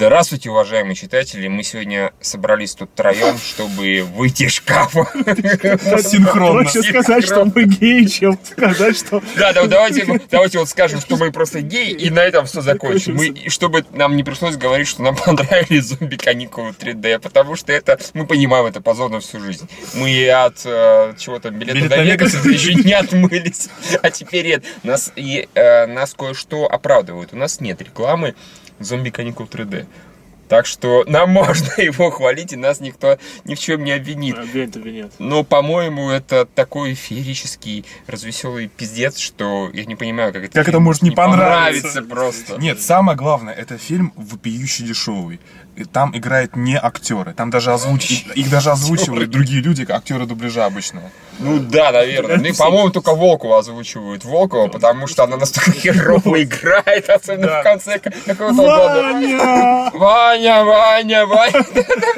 Здравствуйте, уважаемые читатели. Мы сегодня собрались тут троем, чтобы выйти из шкафа. Синхронно. Проще сказать, что мы геи, чем сказать, что... Да, да, давайте, давайте вот скажем, что мы просто геи, и на этом все закончим. Мы, чтобы нам не пришлось говорить, что нам понравились зомби-каникулы 3D, потому что это, мы понимаем, это позор на всю жизнь. Мы от э, чего-то билета Билет до Вегаса еще не отмылись, а теперь нет. Нас, и, э, нас кое-что оправдывает. У нас нет рекламы зомби-каникул 3D. Так что нам можно его хвалить, и нас никто ни в чем не обвинит. Обвинит, обвинит. Но, по-моему, это такой феерический, развеселый пиздец, что я не понимаю, как это, Как это может не понравиться? просто. Нет, самое главное, это фильм вопиюще дешевый. Там играют не актеры, там даже озвуч... их- даже озвучивают другие люди, актеры дубляжа обычного. Ну да, наверное. Ну по-моему, только Волкова озвучивают. Волкова, потому что она настолько херово играет, особенно Да. в конце какого-то года. Ваня! Ваня, Ваня, Ваня.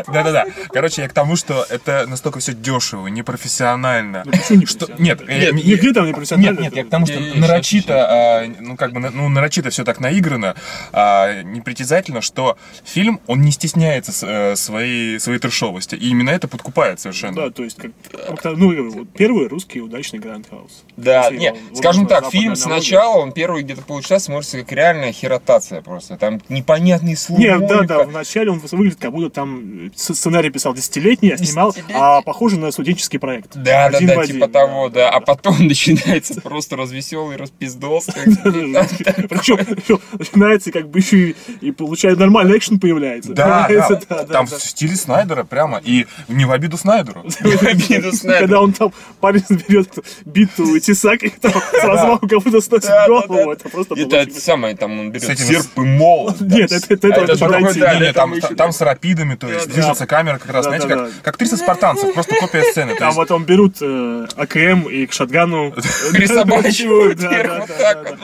Да-да-да. Короче, я к тому, что это настолько все дешево, непрофессионально. не Что... Нет, э, Нигде там не профессионально. Нет, нет, я к тому, что нарочито, а, ну как бы, ну нарочито все так наиграно, а, непритязательно, что фильм, он не стесняется э, своей, своей трешовости, и именно это подкупает совершенно. Да, то есть, как, как-то, ну, вот первый русский удачный Гранд Хаус. Да, Если не, его- скажем так, фильм сначала, он первые где-то полчаса смотрится как реальная херотация просто. Там непонятные слова. Не, да, да, вначале он выглядит, как будто там сценарий писал десятилетний, а снимал, а похоже на студенческий проект. Да, да, Один да, в типа один, того, да. А потом начинается просто развеселый распиздос. Причем начинается как бы еще и, и получает нормальный экшен появляется. Да, Появляется, да, там в стиле Снайдера прямо, и не в обиду Снайдеру. обиду Снайдера. Когда он там парень берет биту и тесак и там с размаху как будто сносит Да, да, голову, да. это просто Это самое, там он берет серп и молот. Нет, да. это- это- А да, Не, не, это там, с рапидами, то есть Да, движется камера как раз, Да, знаете, да, как, да. как 300 спартанцев, просто копия сцены. Там вот он берут э, АКМ и к шатгану Присобачивают Да, да, да, да, да.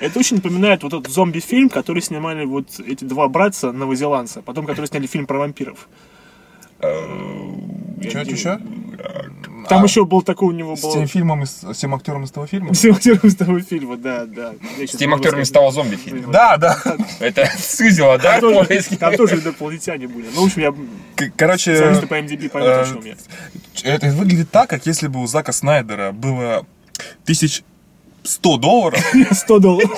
Это очень напоминает вот этот зомби-фильм, который снимали вот эти два братца новозеландца, потом который сняли фильм про вампиров. что, что? Там еще был такой у него С был... тем фильмом, из- с тем актером из того фильма? С актером из того фильма, да, да. Я С тем актером из того зомби фильма. Да, да. Это сузило, да, Там тоже, там тоже инопланетяне были. Ну, в общем, я Короче, по MDB поймут, о э, чем я. это выглядит так, как если бы у Зака Снайдера было тысяч 100 долларов. 100 долларов.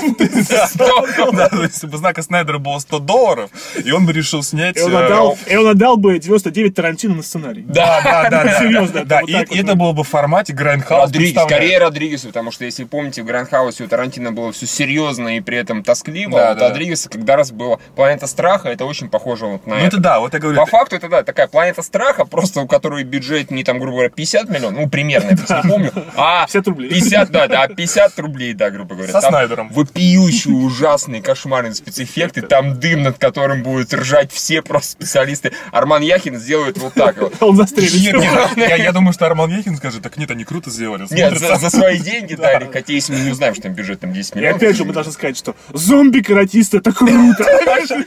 Да, то есть у Зака Снайдера было 100 долларов, и он бы решил снять... И он э, отдал, и он отдал бы 99 Тарантино на сценарий. Да, да, да, да. Серьезно, Да, и это было бы в формате Грайндхаус. Родригес, скорее Родригесу, потому что если помните, в Грайндхаусе у Тарантино было все серьезно и при этом тоскливо, а у. Родригеса когда раз было Планета Страха, это очень похоже вот на Ну это. да, вот я говорю. По факту это да, такая планета страха, просто у которой бюджет не там, грубо говоря, 50 миллионов, ну примерно, я просто не помню, а 50 рублей. 50, да, да, 50 рублей, да, грубо говоря. Со Там Снайдером. Вопиющие, ужасные, кошмарные спецэффекты, там дым, над которым будут ржать все просто специалисты. Арман Яхин сделает вот так вот. Он застрелит. Нет, нет, я, думаю, что Арман Яхин скажет, так нет, они круто сделали. Нет, смотрится». за, свои деньги дали, хотя если мы не узнаем, что там бюджет там 10 И миллионов. опять же мы должны сказать, что зомби-каратист это круто.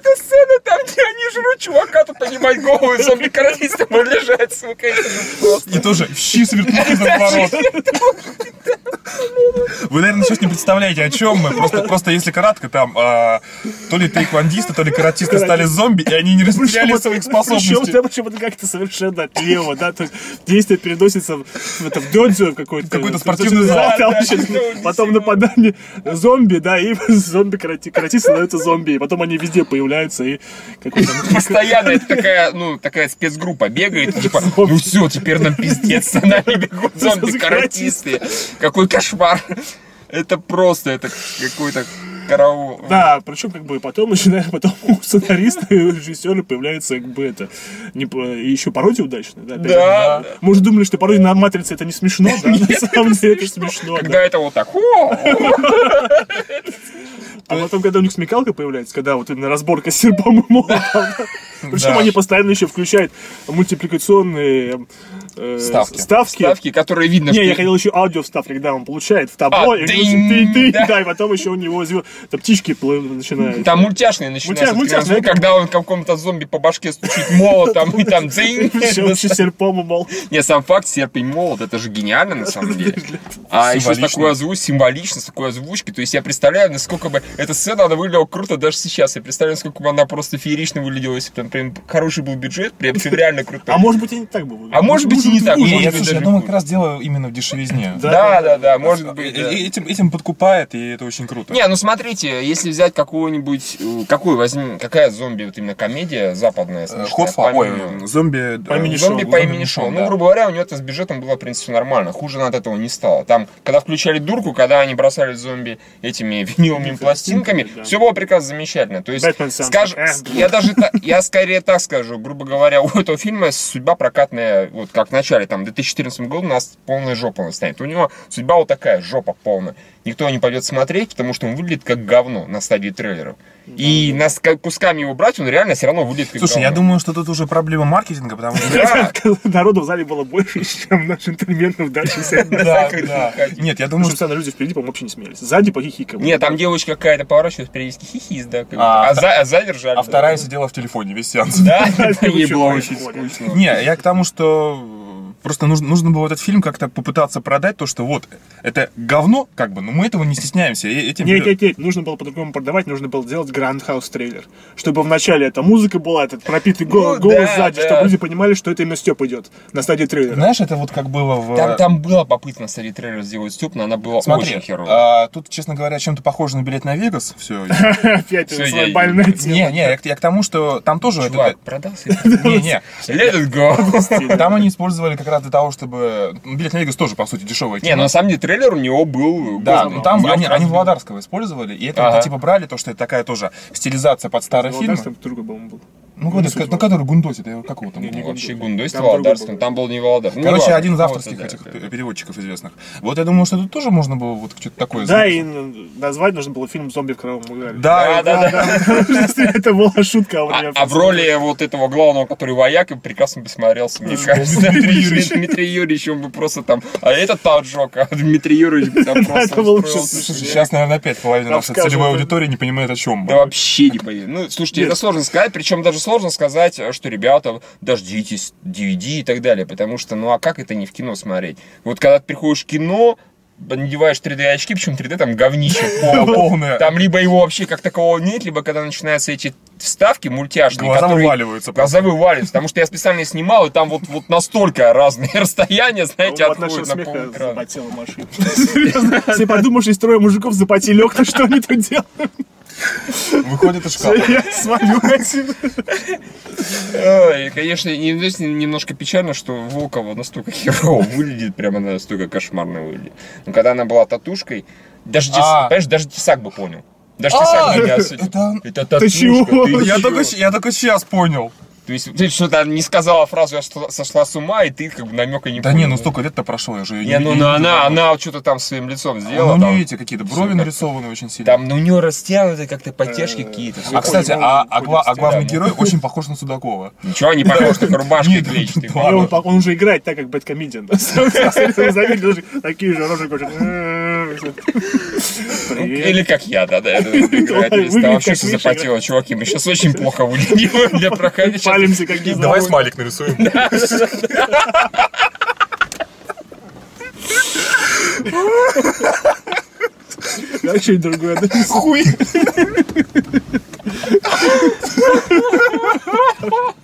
Это сцена там, где они жрут чувака, тут понимать голову, и зомби-каратистом он лежать, сука. И тоже щи с вертухи за ворот. Вы, наверное, сейчас не представляете, о чем мы. Просто, просто если кратко, там а, то ли тайквандисты, то ли каратисты стали зомби, и они не растеряли своих Причем, способностей. да, причем это как-то совершенно отлево, да, то есть действие переносится в, в, это, в додзё в какой-то. Какой-то спортивный зал. Да, да, потом нападание зомби, да, и зомби-каратисты становятся зомби, и потом они везде появляются, и какой-то... Постоянно это такая, ну, такая спецгруппа бегает, и типа, ну все, теперь нам пиздец, за нами бегут зомби-каратисты. Какой кошмар. Это просто, это какой-то караул. Да, причем как бы потом начинаем, потом у сценариста и у режиссера появляется как бы это, не, еще пародия удачная, да? Да. Мы уже думали, что пародия на Матрице это не смешно, да? На самом деле это смешно, да. Когда это вот так! А потом, когда у них смекалка появляется, когда вот именно разборка с серпом и молотом, Причем Да. они постоянно еще включают мультипликационные э, Ставки. ставки. Ставки, которые видно, Не, что... я хотел еще аудио вставки, когда он получает в табло, А, и дынь, ты, ты, да. да. и потом еще у него там птички начинают. Там мультяшные начинаются. Мультя- мультяшные, звук, когда он какому-то зомби по башке стучит молотом, и там вообще серпом мол. Не, сам факт, серп и молот, это же гениально на самом деле. А еще такой озвучкой, символично, с такой озвучкой. То есть я представляю, насколько бы эта сцена, она выглядела круто даже сейчас. Я представляю, насколько бы она просто феерично выглядела, если бы там прям хороший был бюджет, прям всё реально круто. А может быть и не так было. А может быть и не так. Я, думаю, как раз дело именно в дешевизне. Да. Да, да, может быть. Э, э, Этим, подкупает, и это очень круто. Не, ну смотрите, если взять какую-нибудь, э, какую возьми, какая зомби, вот именно комедия западная, Э, Хотфа, ой, зомби... По имени э, Зомби Шоу, по имени Шоу. Шоу, Ну, грубо говоря, у него это с бюджетом было, в принципе, нормально. Хуже от этого не стало. Там, когда включали дурку, когда они бросали зомби этими виниловыми пластинками, все было прекрасно замечательно. То есть, скажем, Э, я даже я скорее так скажу, грубо говоря, у этого фильма судьба прокатная, вот как в начале, там, в 2014 году у нас полная жопа настанет. У него судьба вот такая, жопа полная. Никто не пойдет смотреть, потому что он выглядит как говно на стадии трейлеров. И нас как кусками его брать, он реально все равно выглядит как Слушай, я говно. думаю, что тут уже проблема маркетинга, потому что... Да, Народу в зале было больше, чем на джентльменов дальше. Да, да. Нет, я думаю, что люди впереди, по-моему, вообще не смеялись. Сзади похихикали. Нет, там девочка какая-то поворачивалась, периодически хихис, да. А, будто. А, а сзади ржали. А вторая сидела в телефоне весь сеанс. Да, ей очень было очень прикольно. скучно. Не, я к тому, что просто нужно, нужно было этот фильм как-то попытаться продать, то, что вот, это говно, как бы, но мы этого не стесняемся. и этим Нет, нет, нет, нужно было по-другому продавать, нужно было делать Grand House трейлер. Чтобы вначале эта музыка была, этот пропитый гол- Ну, голос да, сзади, да. чтобы люди понимали, что это именно Степ идет на стадии трейлера. Знаешь, это вот как было в... Там, там была попытка на стадии трейлера сделать Степ, но она была Смотри, очень херовая. а, тут, честно говоря, чем-то похоже на билет на Вегас. Все. Опять это свое я- больное тело. Не, не, я, к- я к тому, что там тоже... это- Чувак, продался. Не, не. Let it go. Там они использовали как раз для того, чтобы... ну, Билет на Вегас тоже, по сути, дешевый. Не, на самом деле трейлер у него был... Да, ну там они, они Володарского использовали, и это Ага. типа брали, то, что это такая тоже стилизация под старый фильм. Другой, по-моему, был. Ну, говорит, ну, который Гундосит, я как его там? Не, не Вообще. Гундойство Там там был не Володар. Ну, Короче, ладно, один из вот, авторских да, этих да. переводчиков известных. Вот я думаю, что тут тоже можно было вот что-то такое Да, и назвать нужно было фильм «Зомби в кровавом угаре». Да, Да, да. Это была шутка. А, меня а в роли вот этого главного, который вояк, прекрасно бы смотрелся, мне кажется. Дмитрий Юрьевич. Дмитрий Юрьевич, он бы просто там... А этот таджок, а Дмитрий Юрьевич бы там просто это сейчас, наверное, опять половина нашей целевой аудитории не понимает, о чем Да вообще не поверю. Ну, слушайте, это сложно сказать, причем даже сложно сказать, что, ребята, дождитесь DVD и так далее, потому что, ну, а как это не в кино смотреть? Вот когда ты приходишь в кино, надеваешь 3D очки, причем 3D там говнище полное. Там либо его вообще как такового нет, либо когда начинаются эти вставки мультяшные, Глаза которые- вываливаются. Глаза вываливаются, потому что я специально снимал, и там вот, вот настолько разные расстояния, знаете, от нашего отходят на смеха полэкрана. запотела машина. Серьезно, Если подумаешь, из трое мужиков запотели окна, что они тут делают? Выходит из шкафа. Я смотрю конечно, и здесь немножко печально, что Волкова настолько херово выглядит, прямо настолько кошмарно выглядит. Но когда она была татушкой, даже, А. понимаешь, даже Тесак бы понял. Даже Тесак бы не осудил. это- татушка. я только сейчас понял. То есть ты что-то не сказала фразу, я что- сошла с ума, и ты как бы намека не Да понял. не, ну столько лет-то прошло, я же Не, ну, не ну, видел она, давно. она что-то там своим лицом сделала. Ну, там, не эти какие-то брови нарисованы очень сильно. там, ну, у нее растянуты как-то подтяжки какие-то. всё А, кстати, а, а гла- а главный герой очень похож на Судакова. Ничего не похож, только рубашкой Нет, клетчатой. да. И он, уже играет так, как Бэткомедиан. Такие же рожи хочет. Привет. Или как я, да, да, Там вообще все запотело, чуваки. Мы сейчас очень плохо выглядим для проходящих. Палимся, как не Давай смайлик нарисуем. Да, что-нибудь другое. Хуй.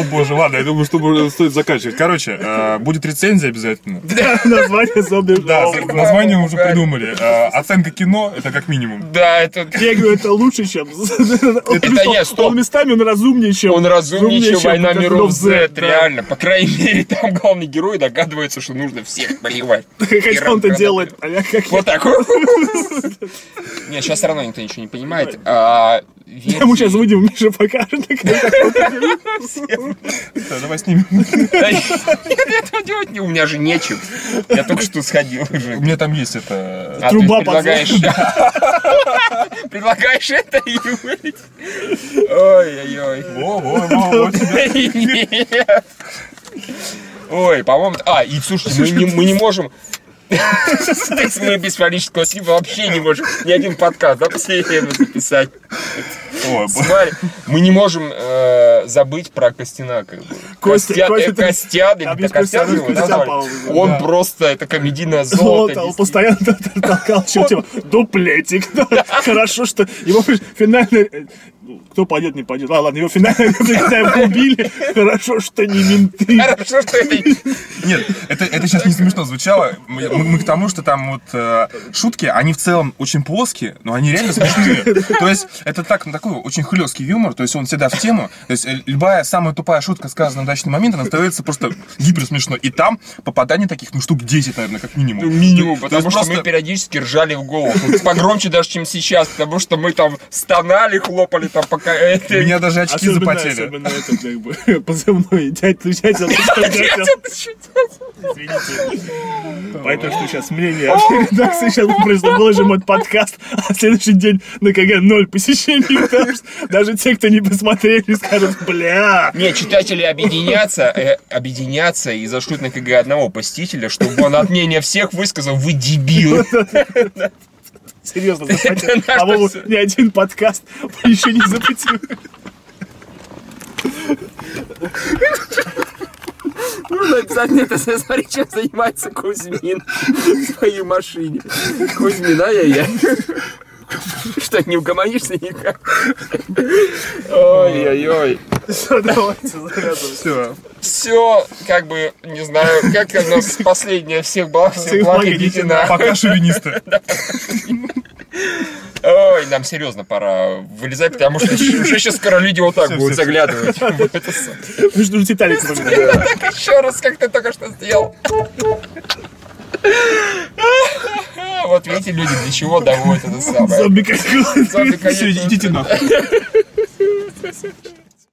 О боже, ладно, я думаю, что стоит заканчивать. Короче, э, будет рецензия обязательно. Название зомби. Да, название уже придумали. Э, Оценка кино это как минимум. Да, это... Я говорю, это лучше, чем... Это нет, стоп. Он местами он разумнее, чем... Он разумнее, чем «Война миров Z», реально. По крайней мере, там главный герой догадывается, что нужно всех поливать. Хотя он-то делает, а я как Вот так. Нет, сейчас все равно никто ничего не понимает. Версии- Ему сейчас выйдем, Миша покажет. Да, Давай снимем. Нет, этого делать не, у меня же нечем. Я только что сходил У уже. меня там есть это... А Труба предлагаешь предлагаешь это и вылететь. Ой-ой-ой. Во-во-во, Нет. Ой, по-моему... А, и слушайте, мы мы не можем... То есть мы без фонического слива вообще не можем ни один подкаст, да, последнее время записать. Смотри, мы не можем э, забыть про Костяна. Как бы. Костя- Костя- Костя, э, ты- Костян, или Костян его Костя назвали? Он да. просто, это комедийное золото. Золото, он постоянно толкал еще тему. Дуплетик. Хорошо, что его финальный... ну, Кто пойдет, не пойдет. А, ладно, его когда его убили, хорошо, что не менты. Хорошо, что это... Нет, это, это сейчас не смешно звучало. Мы, мы- мы к тому, что там вот э, шутки, они в целом очень плоские, но они реально смешные. То есть это так, ну, такой очень хлесткий юмор, то есть он всегда в тему. То есть э, любая самая тупая шутка, сказанная в удачный момент, она становится просто гипер смешно. И там попаданий таких, ну, штук 10, наверное, как минимум. Ну, минимум, То есть потому что просто- мы периодически ржали в голову. Погромче даже, чем сейчас, потому что мы там стонали, хлопали там пока... это- У меня даже очки Особенно, запотели. особенно это, как бы, позывной. Дядь, ты дядя, ты что, дядя? Извините. Поэтому что сейчас мнение редакции сейчас просто выложим этот подкаст, а следующий день на КГ ноль посещений, потому что даже те, кто не посмотрели, скажут, бля. Не, читатели объединятся, э, объединятся и зашлют на КГ одного посетителя, чтобы он от мнения всех высказал, вы дебил. Серьезно, По-моему, всё. ни один подкаст еще не запретил. Нужно обязательно это смотри, чем занимается Кузьмин в своей машине. Кузьмин, ай-яй-яй. Что, не угомонишься никак? Ой-ой-ой. Все, давайте завязываем. Все. Все, как бы, не знаю, как у нас последняя всех благ, всех благ, идите на... Пока шовинисты. Ой, нам серьезно пора вылезать, потому что уже сейчас скоро люди вот так будут заглядывать. в это самое. Ну что, Титаник. Так еще раз, как ты только что сделал. Вот видите, люди для чего доводят это самое. Зомби конечно, идите нахуй.